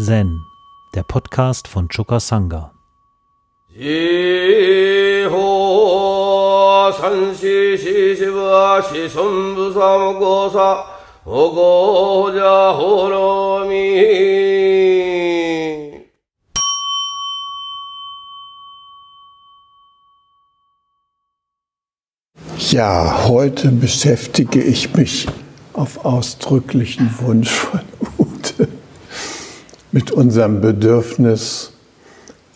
Zen, der Podcast von Choka Sangha. Ja, heute beschäftige ich mich auf ausdrücklichen Wunsch von mit unserem Bedürfnis,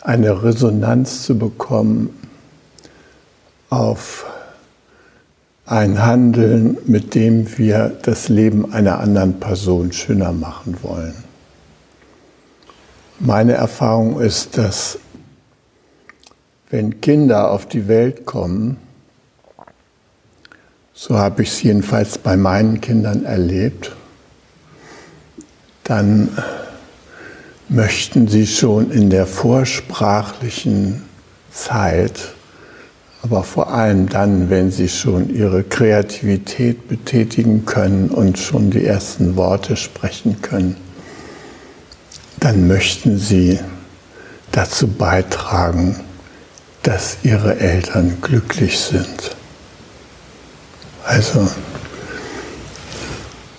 eine Resonanz zu bekommen auf ein Handeln, mit dem wir das Leben einer anderen Person schöner machen wollen. Meine Erfahrung ist, dass wenn Kinder auf die Welt kommen, so habe ich es jedenfalls bei meinen Kindern erlebt, dann möchten sie schon in der vorsprachlichen Zeit, aber vor allem dann, wenn sie schon ihre Kreativität betätigen können und schon die ersten Worte sprechen können, dann möchten sie dazu beitragen, dass ihre Eltern glücklich sind. Also,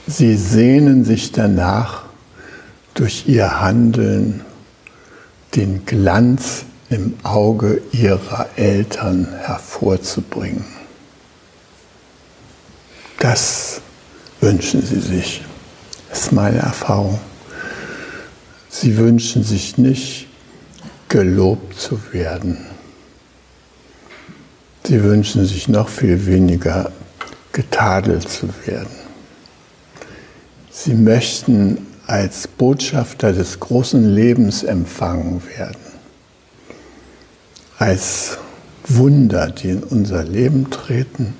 sie sehnen sich danach, durch ihr Handeln den Glanz im Auge ihrer Eltern hervorzubringen. Das wünschen sie sich. Das ist meine Erfahrung. Sie wünschen sich nicht, gelobt zu werden. Sie wünschen sich noch viel weniger, getadelt zu werden. Sie möchten als Botschafter des großen Lebens empfangen werden, als Wunder, die in unser Leben treten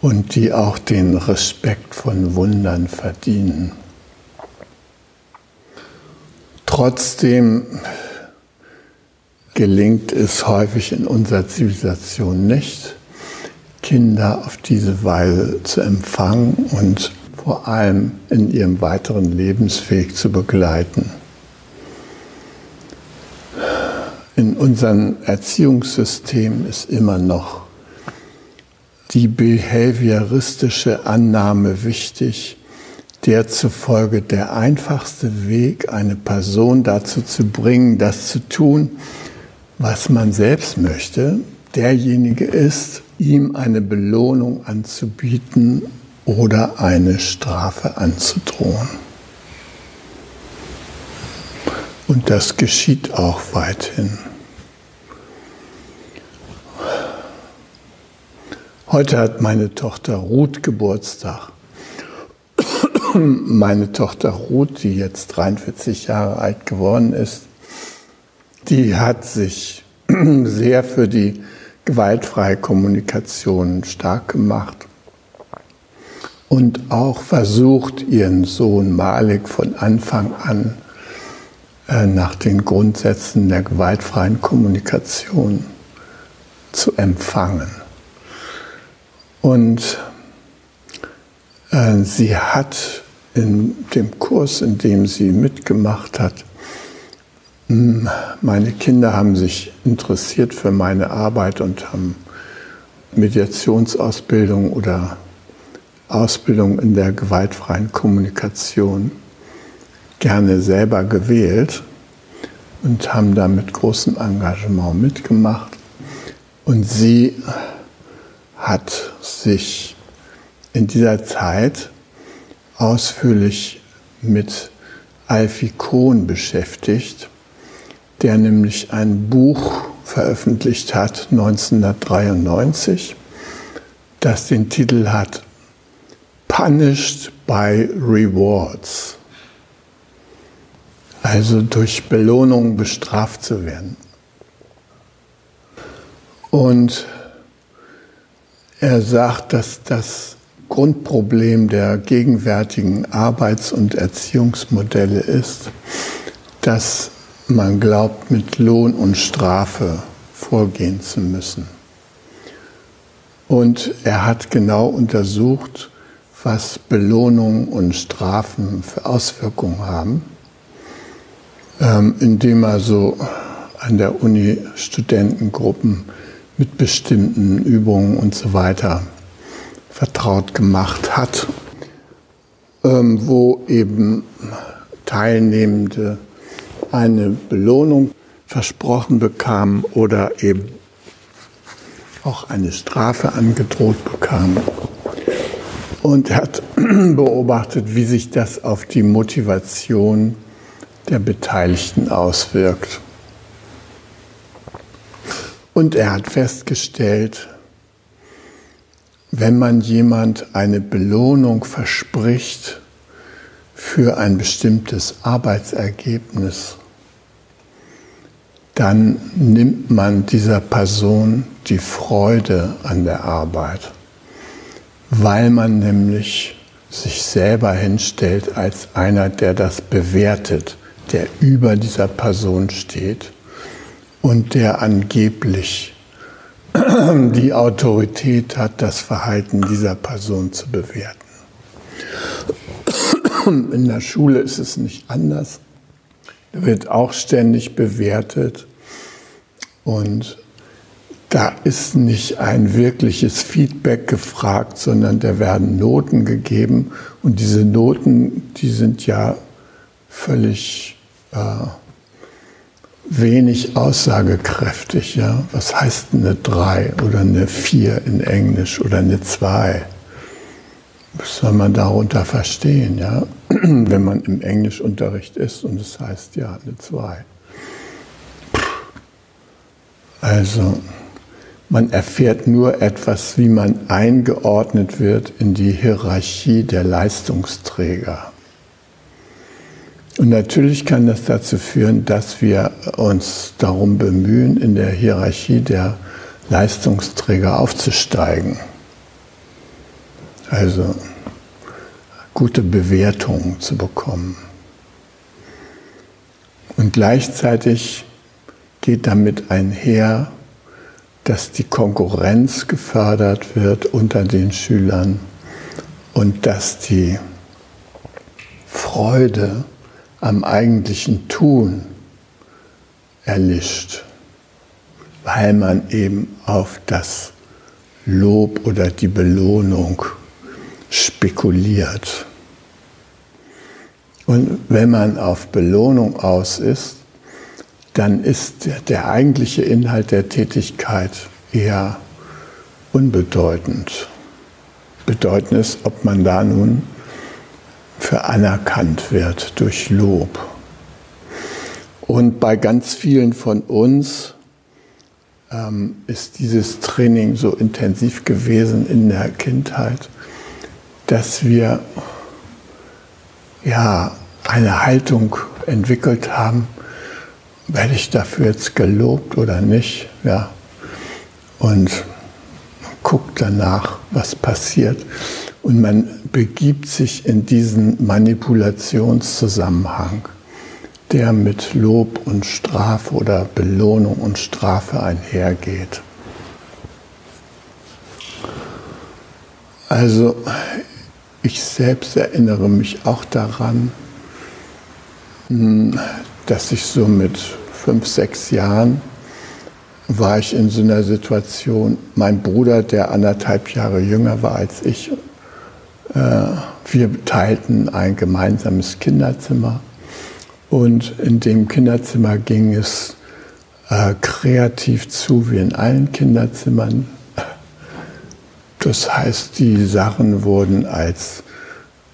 und die auch den Respekt von Wundern verdienen. Trotzdem gelingt es häufig in unserer Zivilisation nicht, Kinder auf diese Weise zu empfangen und vor allem in ihrem weiteren Lebensweg zu begleiten. In unserem Erziehungssystem ist immer noch die behavioristische Annahme wichtig, der zufolge der einfachste Weg, eine Person dazu zu bringen, das zu tun, was man selbst möchte, derjenige ist, ihm eine Belohnung anzubieten oder eine Strafe anzudrohen. Und das geschieht auch weithin. Heute hat meine Tochter Ruth Geburtstag. Meine Tochter Ruth, die jetzt 43 Jahre alt geworden ist, die hat sich sehr für die gewaltfreie Kommunikation stark gemacht und auch versucht, ihren Sohn Malik von Anfang an äh, nach den Grundsätzen der gewaltfreien Kommunikation zu empfangen. Und äh, sie hat in dem Kurs, in dem sie mitgemacht hat, hm, meine Kinder haben sich interessiert für meine Arbeit und haben Mediationsausbildung oder Ausbildung in der gewaltfreien Kommunikation gerne selber gewählt und haben da mit großem Engagement mitgemacht. Und sie hat sich in dieser Zeit ausführlich mit Alfie Kohn beschäftigt, der nämlich ein Buch veröffentlicht hat 1993, das den Titel hat punished by rewards. Also durch Belohnung bestraft zu werden. Und er sagt, dass das Grundproblem der gegenwärtigen Arbeits- und Erziehungsmodelle ist, dass man glaubt, mit Lohn und Strafe vorgehen zu müssen. Und er hat genau untersucht, was Belohnungen und Strafen für Auswirkungen haben. ähm, indem er so an der Uni Studentengruppen mit bestimmten Übungen und so weiter vertraut gemacht hat, ähm, wo eben Teilnehmende eine Belohnung versprochen bekamen oder eben auch eine Strafe angedroht bekamen. Und er hat beobachtet, wie sich das auf die Motivation der Beteiligten auswirkt. Und er hat festgestellt, wenn man jemand eine Belohnung verspricht für ein bestimmtes Arbeitsergebnis, dann nimmt man dieser Person die Freude an der Arbeit, weil man nämlich sich selber hinstellt als einer, der das bewertet, der über dieser Person steht und der angeblich die Autorität hat, das Verhalten dieser Person zu bewerten. In der Schule ist es nicht anders. Da wird auch ständig bewertet und da ist nicht ein wirkliches Feedback gefragt, sondern da werden Noten gegeben und diese Noten, die sind ja völlig äh, wenig aussagekräftig. Ja? Was heißt eine 3 oder eine 4 in Englisch oder eine 2? Was soll man darunter verstehen, ja? wenn man im Englischunterricht ist und es heißt ja eine 2? Also, man erfährt nur etwas, wie man eingeordnet wird in die Hierarchie der Leistungsträger. Und natürlich kann das dazu führen, dass wir uns darum bemühen, in der Hierarchie der Leistungsträger aufzusteigen. Also gute Bewertungen zu bekommen. Und gleichzeitig geht damit einher, dass die Konkurrenz gefördert wird unter den Schülern und dass die Freude am eigentlichen Tun erlischt, weil man eben auf das Lob oder die Belohnung spekuliert. Und wenn man auf Belohnung aus ist, dann ist der, der eigentliche Inhalt der Tätigkeit eher unbedeutend. Bedeutend ist, ob man da nun für anerkannt wird durch Lob. Und bei ganz vielen von uns ähm, ist dieses Training so intensiv gewesen in der Kindheit, dass wir ja eine Haltung entwickelt haben, werde ich dafür jetzt gelobt oder nicht? Ja. Und guckt danach, was passiert. Und man begibt sich in diesen Manipulationszusammenhang, der mit Lob und Strafe oder Belohnung und Strafe einhergeht. Also ich selbst erinnere mich auch daran, hm, dass ich so mit fünf, sechs Jahren war ich in so einer Situation, mein Bruder, der anderthalb Jahre jünger war als ich, äh, wir teilten ein gemeinsames Kinderzimmer und in dem Kinderzimmer ging es äh, kreativ zu wie in allen Kinderzimmern. Das heißt, die Sachen wurden als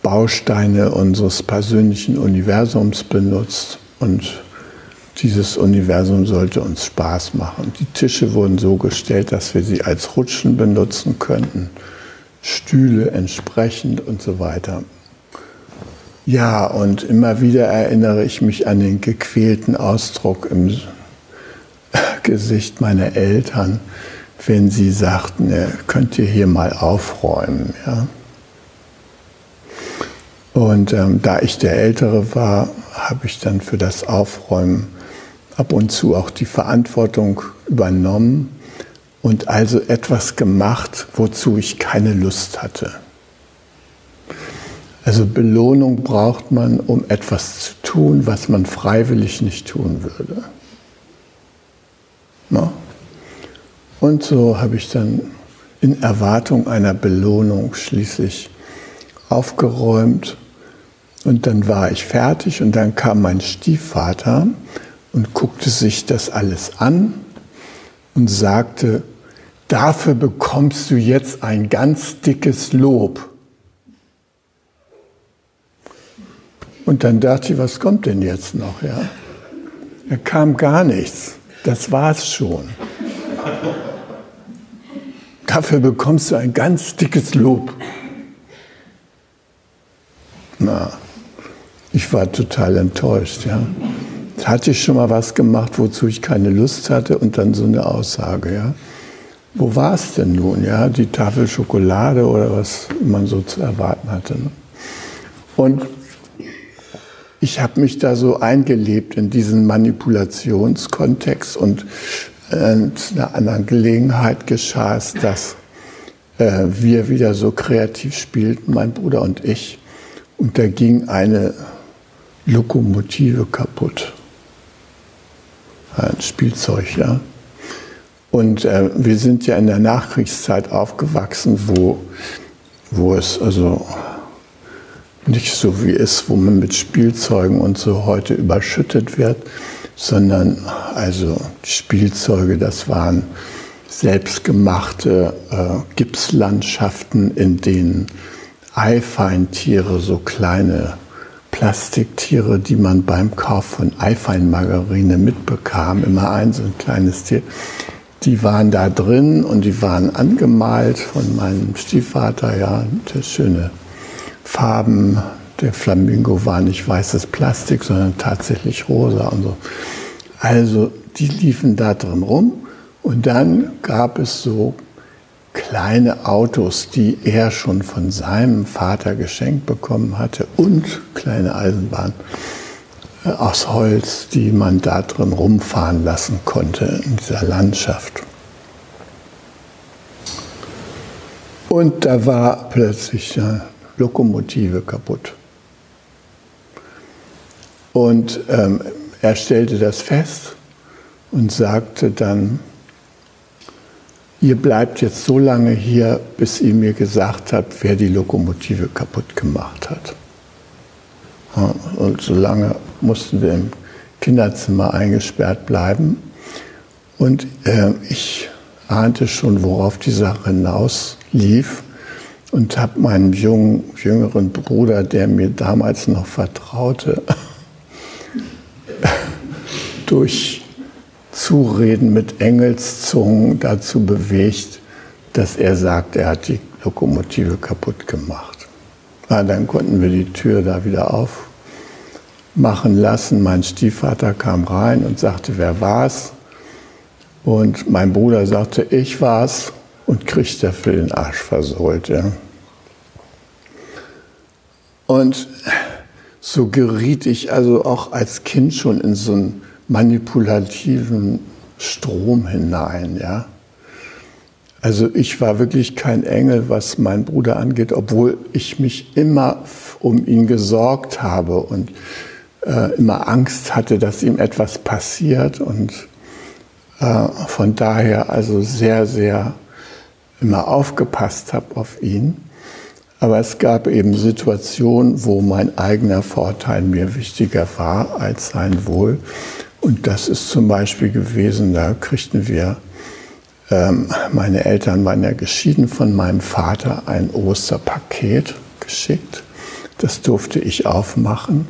Bausteine unseres persönlichen Universums benutzt und dieses Universum sollte uns Spaß machen. Die Tische wurden so gestellt, dass wir sie als Rutschen benutzen könnten, Stühle entsprechend und so weiter. Ja, und immer wieder erinnere ich mich an den gequälten Ausdruck im Gesicht meiner Eltern, wenn sie sagten, könnt ihr hier mal aufräumen. Ja? Und ähm, da ich der Ältere war, habe ich dann für das Aufräumen ab und zu auch die Verantwortung übernommen und also etwas gemacht, wozu ich keine Lust hatte. Also Belohnung braucht man, um etwas zu tun, was man freiwillig nicht tun würde. Na? Und so habe ich dann in Erwartung einer Belohnung schließlich aufgeräumt und dann war ich fertig und dann kam mein Stiefvater und guckte sich das alles an und sagte, dafür bekommst du jetzt ein ganz dickes Lob. Und dann dachte ich, was kommt denn jetzt noch? Ja? Da kam gar nichts. Das war's schon. Dafür bekommst du ein ganz dickes Lob. Na, ich war total enttäuscht. Ja. Hatte ich schon mal was gemacht, wozu ich keine Lust hatte und dann so eine Aussage. Ja. Wo war es denn nun? Ja, die Tafel Schokolade oder was man so zu erwarten hatte. Ne? Und ich habe mich da so eingelebt in diesen Manipulationskontext und in einer anderen Gelegenheit geschah es, dass äh, wir wieder so kreativ spielten, mein Bruder und ich. Und da ging eine Lokomotive kaputt. Ein Spielzeug, ja. Und äh, wir sind ja in der Nachkriegszeit aufgewachsen, wo, wo es also nicht so wie es, wo man mit Spielzeugen und so heute überschüttet wird, sondern also Spielzeuge, das waren selbstgemachte äh, Gipslandschaften, in denen Eifeintiere, so kleine Plastiktiere, die man beim Kauf von Eifeinmargarine mitbekam, immer ein so ein kleines Tier, die waren da drin und die waren angemalt von meinem Stiefvater, ja, schöne Farben, der Flamingo war nicht weißes Plastik, sondern tatsächlich rosa und so. Also die liefen da drin rum und dann gab es so kleine Autos, die er schon von seinem Vater geschenkt bekommen hatte und kleine Eisenbahnen äh, aus Holz, die man da drin rumfahren lassen konnte in dieser Landschaft. Und da war plötzlich eine Lokomotive kaputt. Und ähm, er stellte das fest und sagte dann, ihr bleibt jetzt so lange hier, bis ihr mir gesagt habt, wer die Lokomotive kaputt gemacht hat. Und so lange mussten wir im Kinderzimmer eingesperrt bleiben. Und äh, ich ahnte schon, worauf die Sache hinauslief und habe meinen jungen, jüngeren Bruder, der mir damals noch vertraute, durch Zureden mit Engelszungen dazu bewegt, dass er sagt, er hat die Lokomotive kaputt gemacht. Ja, dann konnten wir die Tür da wieder aufmachen lassen. Mein Stiefvater kam rein und sagte, wer war's? Und mein Bruder sagte, ich war's und kriegt dafür den Arsch versohlt. Ja. Und so geriet ich also auch als Kind schon in so einen manipulativen Strom hinein, ja. Also ich war wirklich kein Engel, was meinen Bruder angeht, obwohl ich mich immer um ihn gesorgt habe und äh, immer Angst hatte, dass ihm etwas passiert und äh, von daher also sehr, sehr immer aufgepasst habe auf ihn. Aber es gab eben Situationen, wo mein eigener Vorteil mir wichtiger war als sein Wohl. Und das ist zum Beispiel gewesen, da kriegten wir, ähm, meine Eltern waren ja geschieden von meinem Vater, ein Osterpaket geschickt. Das durfte ich aufmachen.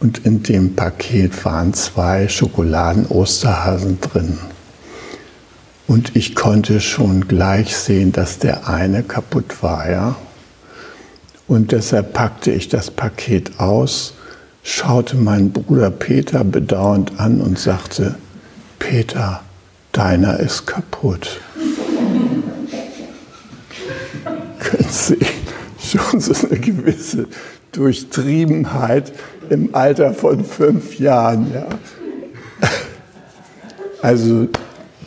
Und in dem Paket waren zwei Schokoladen-Osterhasen drin. Und ich konnte schon gleich sehen, dass der eine kaputt war, ja. Und deshalb packte ich das Paket aus, schaute meinen Bruder Peter bedauernd an und sagte, Peter, deiner ist kaputt. Können Sie schon so eine gewisse Durchtriebenheit im Alter von fünf Jahren, ja. Also,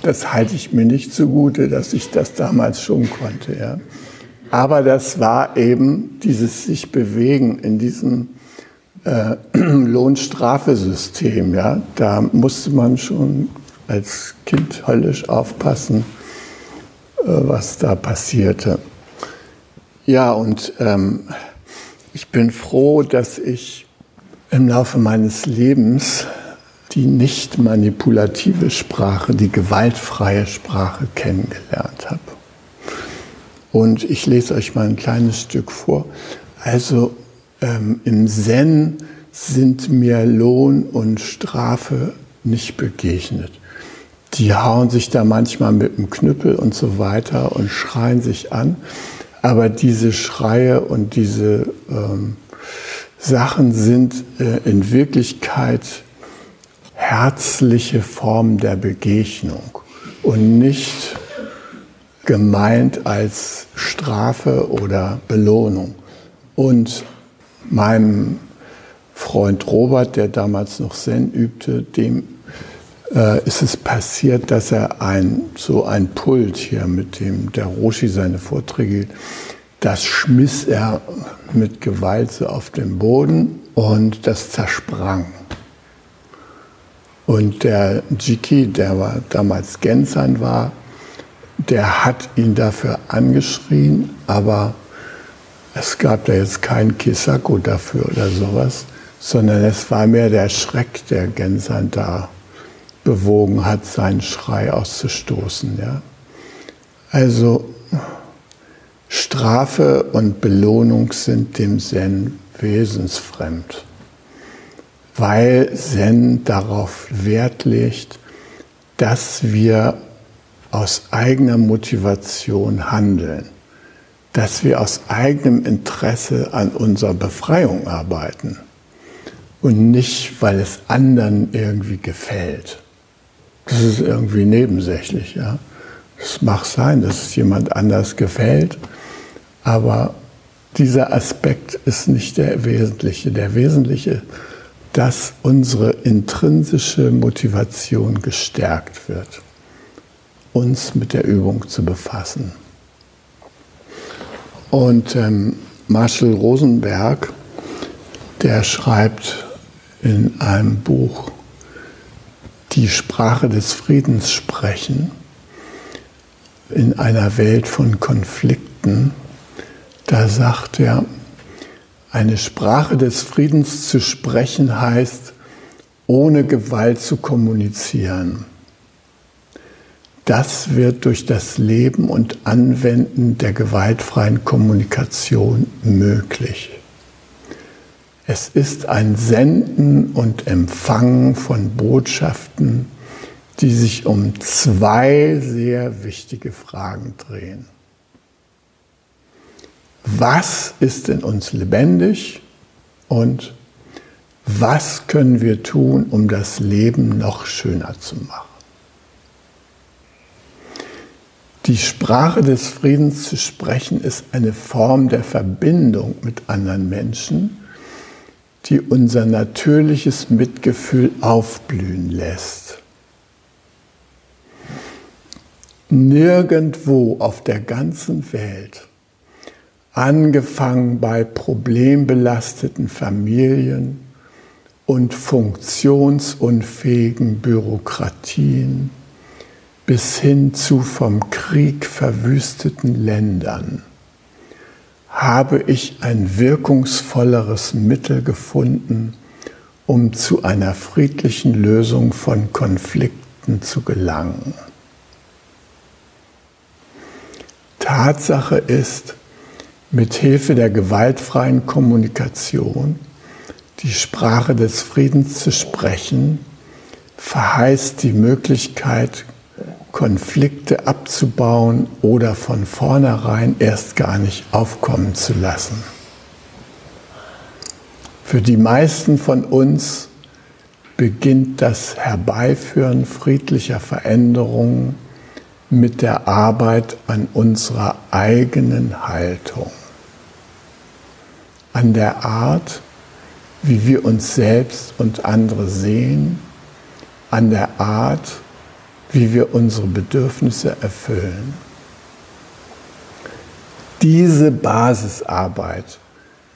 das halte ich mir nicht zugute, dass ich das damals schon konnte, ja. Aber das war eben dieses sich bewegen in diesem äh, Lohnstrafesystem. Ja? Da musste man schon als Kind höllisch aufpassen, äh, was da passierte. Ja, und ähm, ich bin froh, dass ich im Laufe meines Lebens die nicht manipulative Sprache, die gewaltfreie Sprache kennengelernt habe. Und ich lese euch mal ein kleines Stück vor. Also ähm, im Zen sind mir Lohn und Strafe nicht begegnet. Die hauen sich da manchmal mit dem Knüppel und so weiter und schreien sich an. Aber diese Schreie und diese ähm, Sachen sind äh, in Wirklichkeit herzliche Formen der Begegnung und nicht gemeint als Strafe oder Belohnung. Und meinem Freund Robert, der damals noch Zen übte, dem äh, ist es passiert, dass er ein, so ein Pult hier, mit dem der Roshi seine Vorträge hielt, das schmiss er mit Gewalt so auf den Boden und das zersprang. Und der Jiki, der war damals Gensan war, der hat ihn dafür angeschrien, aber es gab da jetzt kein Kisako dafür oder sowas, sondern es war mehr der Schreck, der Gensan da bewogen hat, seinen Schrei auszustoßen. Ja? Also Strafe und Belohnung sind dem Zen wesensfremd, weil Zen darauf Wert legt, dass wir aus eigener Motivation handeln, dass wir aus eigenem Interesse an unserer Befreiung arbeiten und nicht, weil es anderen irgendwie gefällt. Das ist irgendwie nebensächlich. Ja? Es mag sein, dass es jemand anders gefällt, aber dieser Aspekt ist nicht der wesentliche. Der wesentliche, dass unsere intrinsische Motivation gestärkt wird, uns mit der Übung zu befassen. Und ähm, Marshall Rosenberg, der schreibt in einem Buch Die Sprache des Friedens sprechen in einer Welt von Konflikten da sagt er, eine Sprache des Friedens zu sprechen heißt, ohne Gewalt zu kommunizieren. Das wird durch das Leben und Anwenden der gewaltfreien Kommunikation möglich. Es ist ein Senden und Empfangen von Botschaften, die sich um zwei sehr wichtige Fragen drehen was ist in uns lebendig und was können wir tun, um das Leben noch schöner zu machen. Die Sprache des Friedens zu sprechen ist eine Form der Verbindung mit anderen Menschen, die unser natürliches Mitgefühl aufblühen lässt. Nirgendwo auf der ganzen Welt angefangen bei problembelasteten Familien und funktionsunfähigen Bürokratien bis hin zu vom Krieg verwüsteten Ländern habe ich ein wirkungsvolleres Mittel gefunden, um zu einer friedlichen Lösung von Konflikten zu gelangen. Tatsache ist, mit Hilfe der gewaltfreien Kommunikation die Sprache des Friedens zu sprechen, verheißt die Möglichkeit, Konflikte abzubauen oder von vornherein erst gar nicht aufkommen zu lassen. Für die meisten von uns beginnt das Herbeiführen friedlicher Veränderungen mit der Arbeit an unserer eigenen Haltung an der Art, wie wir uns selbst und andere sehen, an der Art, wie wir unsere Bedürfnisse erfüllen. Diese Basisarbeit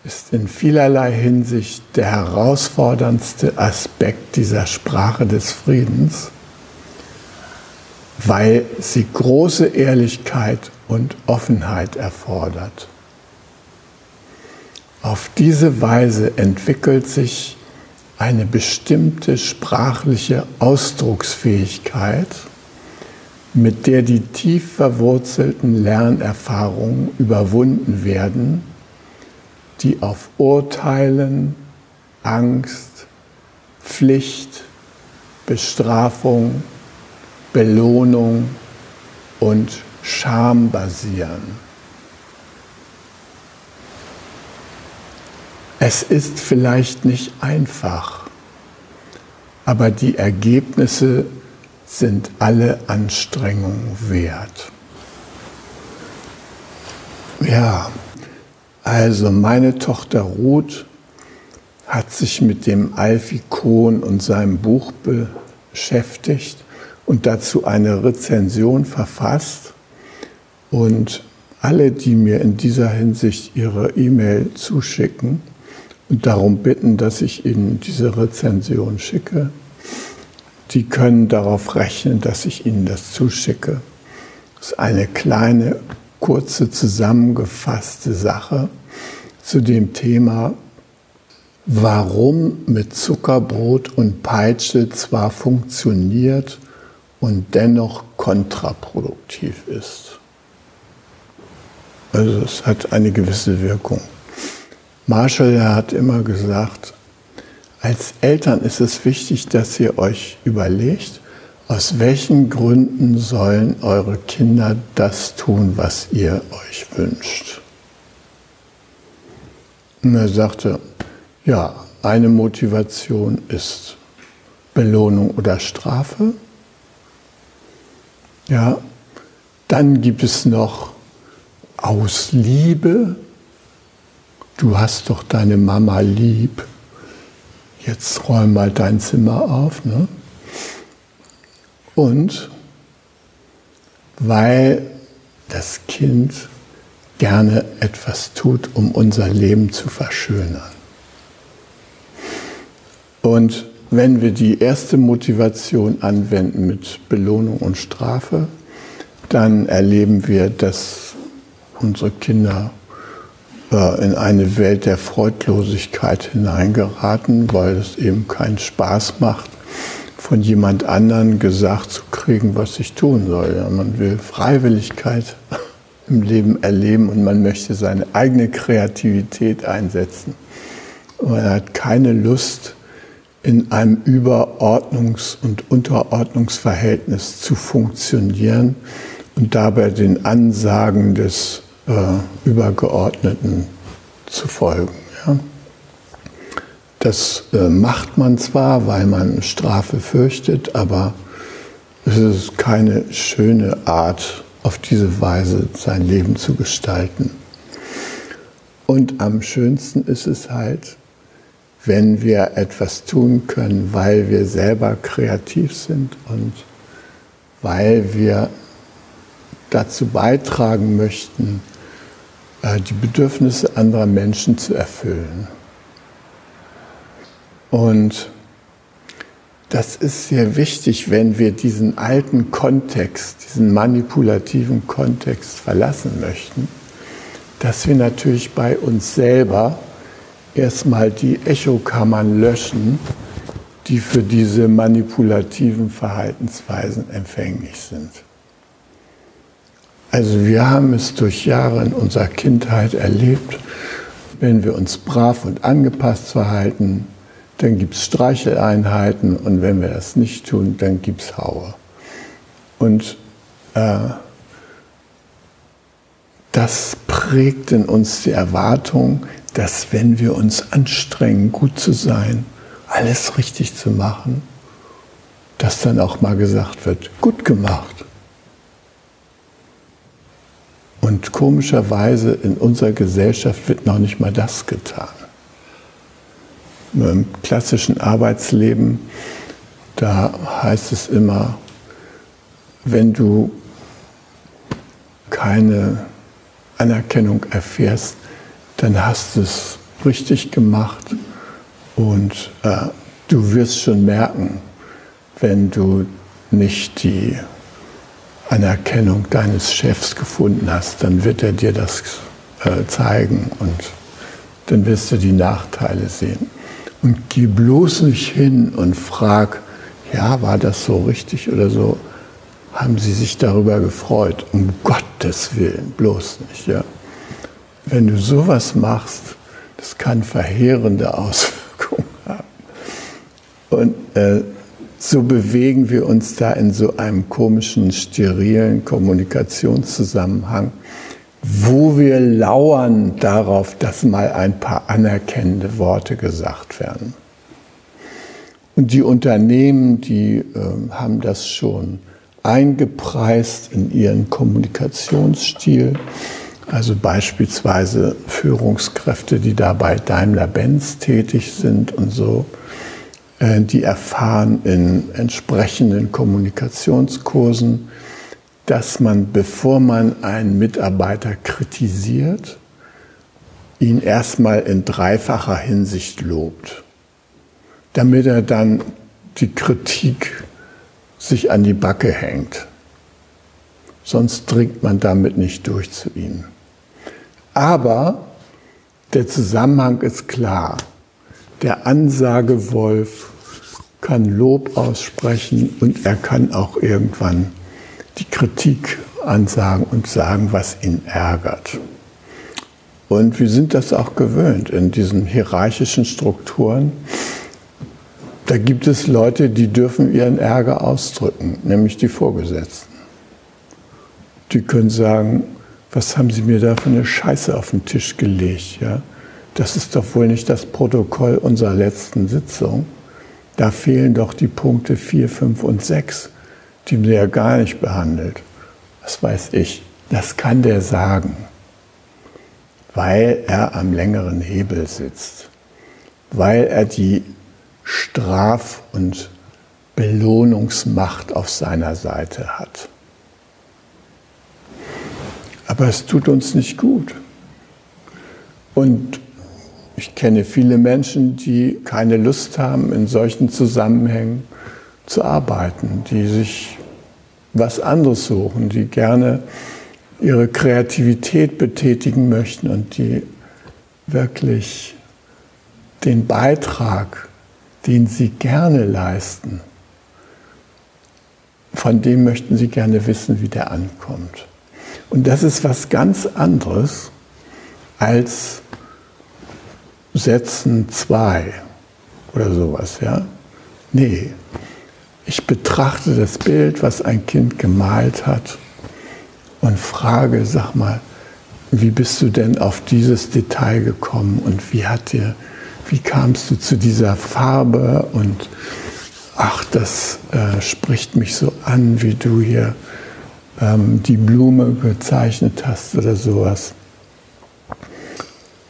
ist in vielerlei Hinsicht der herausforderndste Aspekt dieser Sprache des Friedens, weil sie große Ehrlichkeit und Offenheit erfordert. Auf diese Weise entwickelt sich eine bestimmte sprachliche Ausdrucksfähigkeit, mit der die tief verwurzelten Lernerfahrungen überwunden werden, die auf Urteilen, Angst, Pflicht, Bestrafung, Belohnung und Scham basieren. Es ist vielleicht nicht einfach, aber die Ergebnisse sind alle Anstrengungen wert. Ja, also meine Tochter Ruth hat sich mit dem Alfie Kohn und seinem Buch beschäftigt und dazu eine Rezension verfasst. Und alle, die mir in dieser Hinsicht ihre E-Mail zuschicken darum bitten, dass ich ihnen diese Rezension schicke, die können darauf rechnen, dass ich ihnen das zuschicke. Das ist eine kleine, kurze, zusammengefasste Sache zu dem Thema, warum mit Zuckerbrot und Peitsche zwar funktioniert und dennoch kontraproduktiv ist. Also es hat eine gewisse Wirkung. Marshall hat immer gesagt, als Eltern ist es wichtig, dass ihr euch überlegt, aus welchen Gründen sollen eure Kinder das tun, was ihr euch wünscht. Und er sagte, ja, eine Motivation ist Belohnung oder Strafe. Ja, dann gibt es noch aus Liebe. Du hast doch deine Mama lieb jetzt räum mal dein Zimmer auf. Ne? Und weil das Kind gerne etwas tut, um unser Leben zu verschönern. Und wenn wir die erste Motivation anwenden mit Belohnung und Strafe, dann erleben wir, dass unsere Kinder in eine Welt der Freudlosigkeit hineingeraten, weil es eben keinen Spaß macht, von jemand anderen gesagt zu kriegen, was ich tun soll. Ja, man will Freiwilligkeit im Leben erleben und man möchte seine eigene Kreativität einsetzen. Man hat keine Lust, in einem Überordnungs- und Unterordnungsverhältnis zu funktionieren und dabei den Ansagen des äh, Übergeordneten zu folgen. Ja. Das äh, macht man zwar, weil man Strafe fürchtet, aber es ist keine schöne Art, auf diese Weise sein Leben zu gestalten. Und am schönsten ist es halt, wenn wir etwas tun können, weil wir selber kreativ sind und weil wir dazu beitragen möchten, die Bedürfnisse anderer Menschen zu erfüllen. Und das ist sehr wichtig, wenn wir diesen alten Kontext, diesen manipulativen Kontext verlassen möchten, dass wir natürlich bei uns selber erstmal die Echokammern löschen, die für diese manipulativen Verhaltensweisen empfänglich sind. Also wir haben es durch Jahre in unserer Kindheit erlebt, wenn wir uns brav und angepasst verhalten, dann gibt es Streicheleinheiten und wenn wir das nicht tun, dann gibt es Haue. Und äh, das prägt in uns die Erwartung, dass wenn wir uns anstrengen, gut zu sein, alles richtig zu machen, dass dann auch mal gesagt wird, gut gemacht. Und komischerweise in unserer Gesellschaft wird noch nicht mal das getan. Im klassischen Arbeitsleben, da heißt es immer, wenn du keine Anerkennung erfährst, dann hast du es richtig gemacht und äh, du wirst schon merken, wenn du nicht die Anerkennung deines Chefs gefunden hast, dann wird er dir das äh, zeigen und dann wirst du die Nachteile sehen. Und geh bloß nicht hin und frag, ja, war das so richtig oder so? Haben sie sich darüber gefreut? Um Gottes Willen, bloß nicht, ja. Wenn du sowas machst, das kann verheerende Auswirkungen haben. Und äh, so bewegen wir uns da in so einem komischen, sterilen Kommunikationszusammenhang, wo wir lauern darauf, dass mal ein paar anerkennende Worte gesagt werden. Und die Unternehmen, die äh, haben das schon eingepreist in ihren Kommunikationsstil. Also beispielsweise Führungskräfte, die da bei Daimler-Benz tätig sind und so, die erfahren in entsprechenden Kommunikationskursen, dass man, bevor man einen Mitarbeiter kritisiert, ihn erstmal in dreifacher Hinsicht lobt, damit er dann die Kritik sich an die Backe hängt. Sonst dringt man damit nicht durch zu ihm. Aber der Zusammenhang ist klar. Der Ansagewolf kann Lob aussprechen und er kann auch irgendwann die Kritik ansagen und sagen, was ihn ärgert. Und wir sind das auch gewöhnt in diesen hierarchischen Strukturen. Da gibt es Leute, die dürfen ihren Ärger ausdrücken, nämlich die Vorgesetzten. Die können sagen, was haben Sie mir da für eine Scheiße auf den Tisch gelegt? Ja? Das ist doch wohl nicht das Protokoll unserer letzten Sitzung. Da fehlen doch die Punkte 4, 5 und 6 die mir ja gar nicht behandelt. Was weiß ich. Das kann der sagen, weil er am längeren Hebel sitzt, weil er die Straf- und Belohnungsmacht auf seiner Seite hat. Aber es tut uns nicht gut. Und ich kenne viele Menschen, die keine Lust haben, in solchen Zusammenhängen zu arbeiten, die sich was anderes suchen, die gerne ihre Kreativität betätigen möchten und die wirklich den Beitrag, den sie gerne leisten, von dem möchten sie gerne wissen, wie der ankommt. Und das ist was ganz anderes als Sätzen zwei oder sowas, ja? Nee, ich betrachte das Bild, was ein Kind gemalt hat und frage, sag mal, wie bist du denn auf dieses Detail gekommen und wie hat dir, wie kamst du zu dieser Farbe und ach, das äh, spricht mich so an, wie du hier ähm, die Blume gezeichnet hast oder sowas.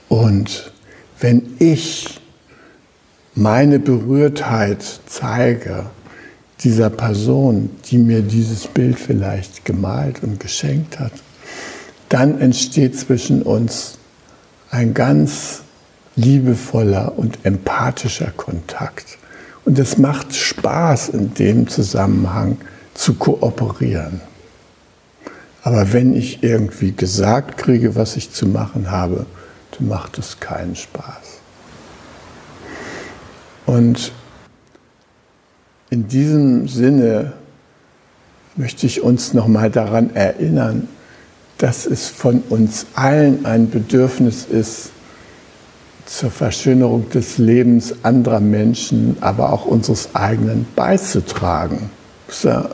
Und wenn ich meine Berührtheit zeige, dieser Person, die mir dieses Bild vielleicht gemalt und geschenkt hat, dann entsteht zwischen uns ein ganz liebevoller und empathischer Kontakt. Und es macht Spaß, in dem Zusammenhang zu kooperieren. Aber wenn ich irgendwie gesagt kriege, was ich zu machen habe, macht es keinen Spaß. Und in diesem Sinne möchte ich uns nochmal daran erinnern, dass es von uns allen ein Bedürfnis ist, zur Verschönerung des Lebens anderer Menschen, aber auch unseres eigenen beizutragen. Ja,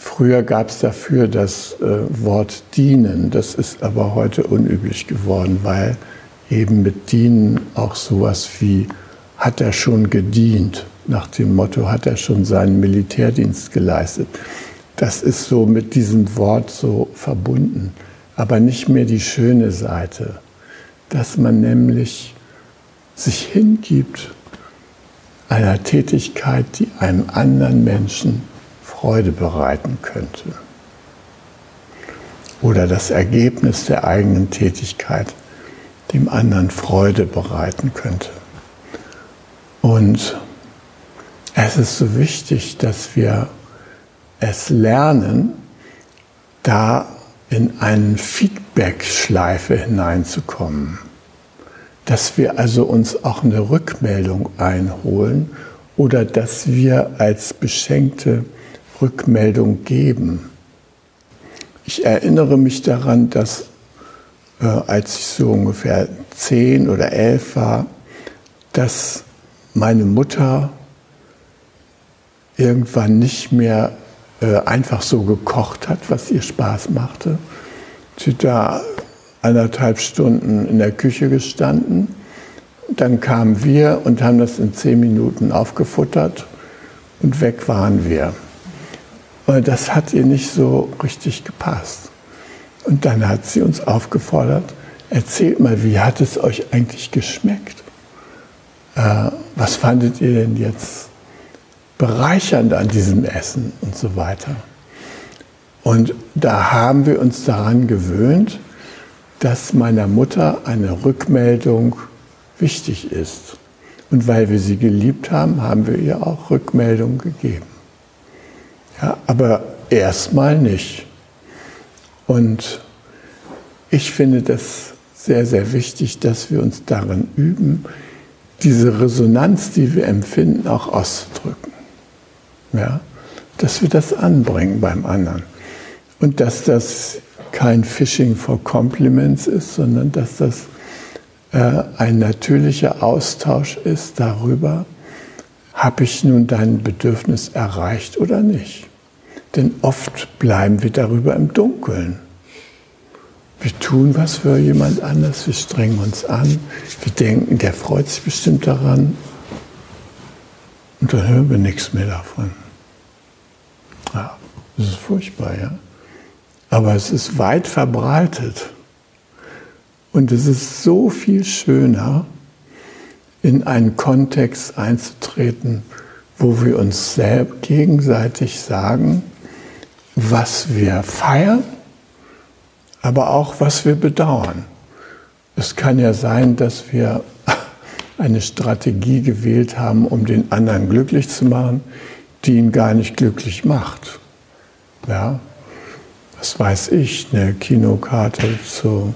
früher gab es dafür das äh, Wort dienen, das ist aber heute unüblich geworden, weil eben mit dienen auch sowas wie hat er schon gedient nach dem Motto, hat er schon seinen Militärdienst geleistet. Das ist so mit diesem Wort so verbunden, aber nicht mehr die schöne Seite, dass man nämlich sich hingibt einer Tätigkeit, die einem anderen Menschen Freude bereiten könnte. oder das Ergebnis der eigenen Tätigkeit dem anderen Freude bereiten könnte. Und es ist so wichtig, dass wir es lernen, da in eine Feedback-Schleife hineinzukommen. Dass wir also uns auch eine Rückmeldung einholen oder dass wir als Beschenkte Rückmeldung geben. Ich erinnere mich daran, dass äh, als ich so ungefähr zehn oder elf war, dass meine Mutter irgendwann nicht mehr äh, einfach so gekocht hat, was ihr Spaß machte. Sie da anderthalb Stunden in der Küche gestanden. Dann kamen wir und haben das in zehn Minuten aufgefuttert und weg waren wir. Und das hat ihr nicht so richtig gepasst. Und dann hat sie uns aufgefordert, erzählt mal, wie hat es euch eigentlich geschmeckt? Äh, was fandet ihr denn jetzt bereichernd an diesem Essen und so weiter? Und da haben wir uns daran gewöhnt, dass meiner Mutter eine Rückmeldung wichtig ist. Und weil wir sie geliebt haben, haben wir ihr auch Rückmeldung gegeben. Ja, aber erstmal nicht. Und ich finde das sehr, sehr wichtig, dass wir uns darin üben, diese Resonanz, die wir empfinden, auch auszudrücken. Ja? Dass wir das anbringen beim anderen. Und dass das kein Fishing for Compliments ist, sondern dass das äh, ein natürlicher Austausch ist darüber, habe ich nun dein Bedürfnis erreicht oder nicht. Denn oft bleiben wir darüber im Dunkeln. Wir tun was für jemand anders, wir strengen uns an, wir denken, der freut sich bestimmt daran. Und dann hören wir nichts mehr davon. Ja, das ist furchtbar, ja. Aber es ist weit verbreitet. Und es ist so viel schöner, in einen Kontext einzutreten, wo wir uns selbst gegenseitig sagen, was wir feiern aber auch was wir bedauern. Es kann ja sein, dass wir eine Strategie gewählt haben, um den anderen glücklich zu machen, die ihn gar nicht glücklich macht. Ja, was weiß ich, eine Kinokarte zu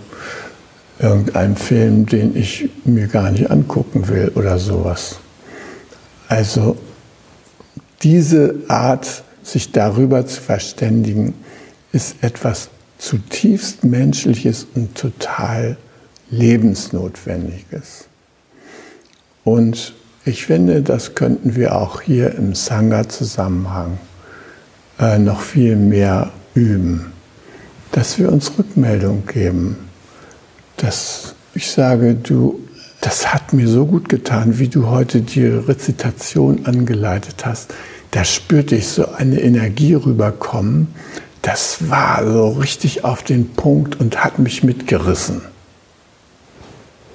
irgendeinem Film, den ich mir gar nicht angucken will oder sowas. Also diese Art, sich darüber zu verständigen, ist etwas zutiefst menschliches und total lebensnotwendiges. Und ich finde, das könnten wir auch hier im Sangha-Zusammenhang äh, noch viel mehr üben, dass wir uns Rückmeldung geben, dass ich sage, du, das hat mir so gut getan, wie du heute die Rezitation angeleitet hast. Da spürte ich so eine Energie rüberkommen, das war so richtig auf den Punkt und hat mich mitgerissen.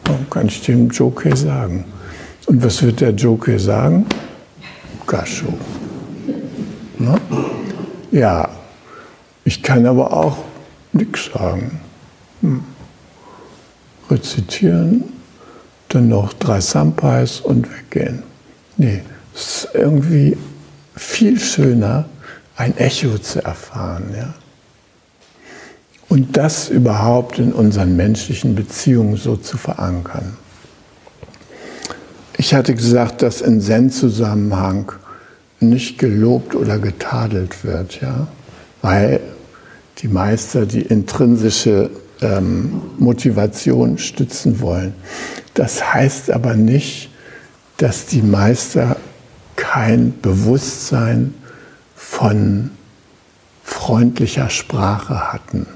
Warum kann ich dem Joker sagen? Und was wird der Joker sagen? Gascho. Ne? Ja, ich kann aber auch nichts sagen. Hm. Rezitieren, dann noch drei Sampais und weggehen. Nee, es ist irgendwie viel schöner, ein Echo zu erfahren. Ja? Und das überhaupt in unseren menschlichen Beziehungen so zu verankern. Ich hatte gesagt, dass in Zen-Zusammenhang nicht gelobt oder getadelt wird, ja? weil die Meister die intrinsische ähm, Motivation stützen wollen. Das heißt aber nicht, dass die Meister kein Bewusstsein von freundlicher Sprache hatten.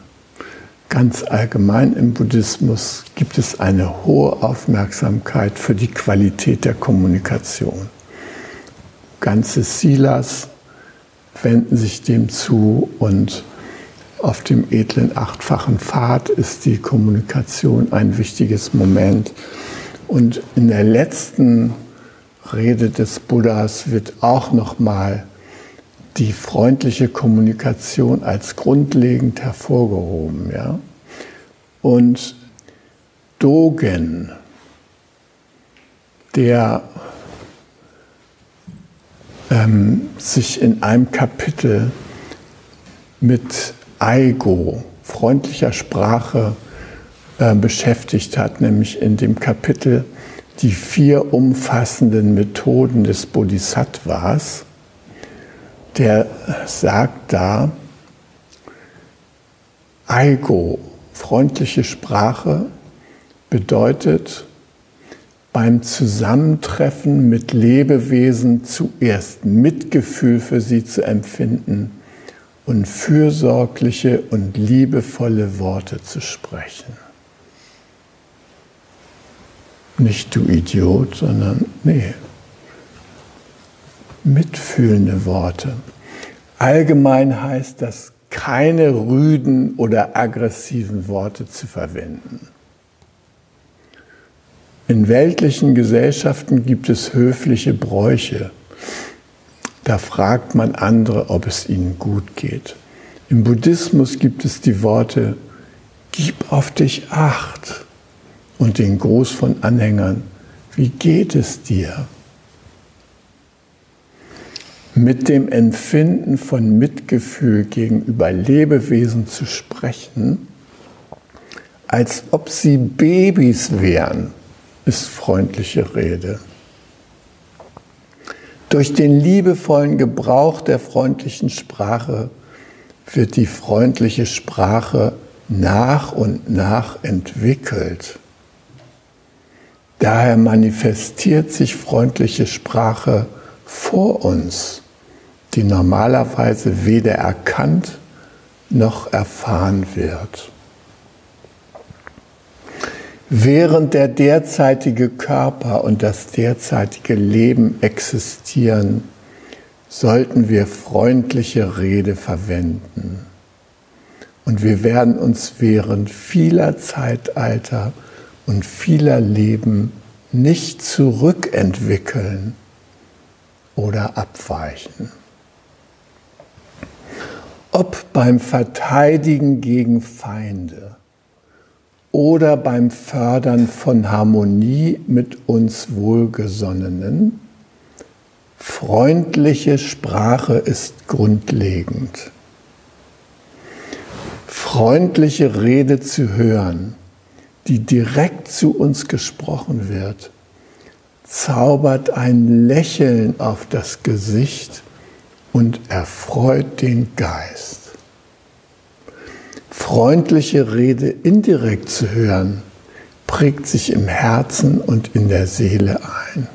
Ganz allgemein im Buddhismus gibt es eine hohe Aufmerksamkeit für die Qualität der Kommunikation. Ganze Silas wenden sich dem zu und auf dem edlen achtfachen Pfad ist die Kommunikation ein wichtiges Moment. Und in der letzten Rede des Buddhas wird auch noch mal die freundliche Kommunikation als grundlegend hervorgehoben. Ja? Und Dogen, der ähm, sich in einem Kapitel mit Aigo, freundlicher Sprache, äh, beschäftigt hat, nämlich in dem Kapitel die vier umfassenden Methoden des Bodhisattvas. Der sagt da, Aigo, freundliche Sprache, bedeutet beim Zusammentreffen mit Lebewesen zuerst Mitgefühl für sie zu empfinden und fürsorgliche und liebevolle Worte zu sprechen. Nicht du Idiot, sondern nee. Mitfühlende Worte. Allgemein heißt das, keine rüden oder aggressiven Worte zu verwenden. In weltlichen Gesellschaften gibt es höfliche Bräuche. Da fragt man andere, ob es ihnen gut geht. Im Buddhismus gibt es die Worte, gib auf dich acht und den Gruß von Anhängern, wie geht es dir? Mit dem Empfinden von Mitgefühl gegenüber Lebewesen zu sprechen, als ob sie Babys wären, ist freundliche Rede. Durch den liebevollen Gebrauch der freundlichen Sprache wird die freundliche Sprache nach und nach entwickelt. Daher manifestiert sich freundliche Sprache vor uns, die normalerweise weder erkannt noch erfahren wird. Während der derzeitige Körper und das derzeitige Leben existieren, sollten wir freundliche Rede verwenden. Und wir werden uns während vieler Zeitalter und vieler Leben nicht zurückentwickeln oder abweichen. Ob beim Verteidigen gegen Feinde oder beim Fördern von Harmonie mit uns Wohlgesonnenen, freundliche Sprache ist grundlegend. Freundliche Rede zu hören die direkt zu uns gesprochen wird, zaubert ein Lächeln auf das Gesicht und erfreut den Geist. Freundliche Rede indirekt zu hören, prägt sich im Herzen und in der Seele ein.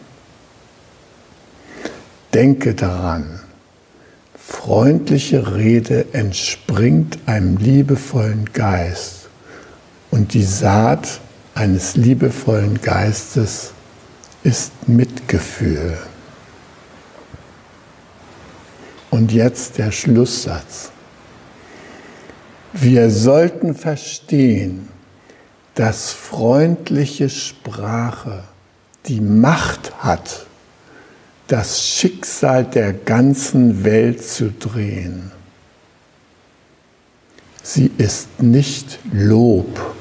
Denke daran, freundliche Rede entspringt einem liebevollen Geist und die Saat eines liebevollen Geistes ist Mitgefühl. Und jetzt der Schlusssatz. Wir sollten verstehen, dass freundliche Sprache die Macht hat, das Schicksal der ganzen Welt zu drehen. Sie ist nicht Lob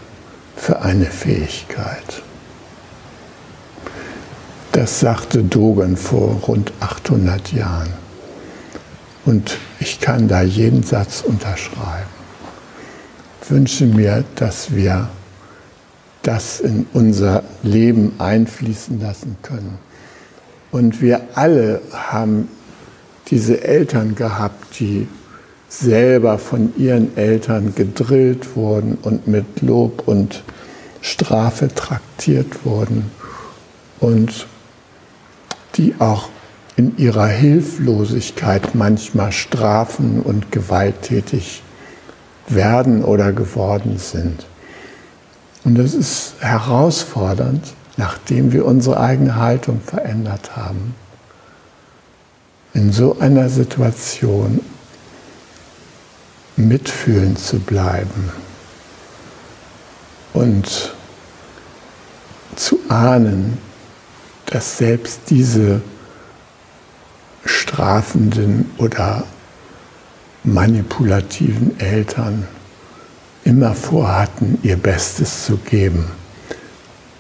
für eine Fähigkeit. Das sagte Dogen vor rund 800 Jahren. Und ich kann da jeden Satz unterschreiben. Ich wünsche mir, dass wir das in unser Leben einfließen lassen können. Und wir alle haben diese Eltern gehabt, die selber von ihren Eltern gedrillt wurden und mit Lob und Strafe traktiert wurden und die auch in ihrer Hilflosigkeit manchmal strafen und gewalttätig werden oder geworden sind. Und das ist herausfordernd, nachdem wir unsere eigene Haltung verändert haben. In so einer Situation mitfühlend zu bleiben und zu ahnen, dass selbst diese strafenden oder manipulativen Eltern immer vorhatten, ihr Bestes zu geben.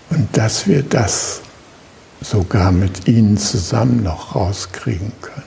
Und dass wir das sogar mit ihnen zusammen noch rauskriegen können.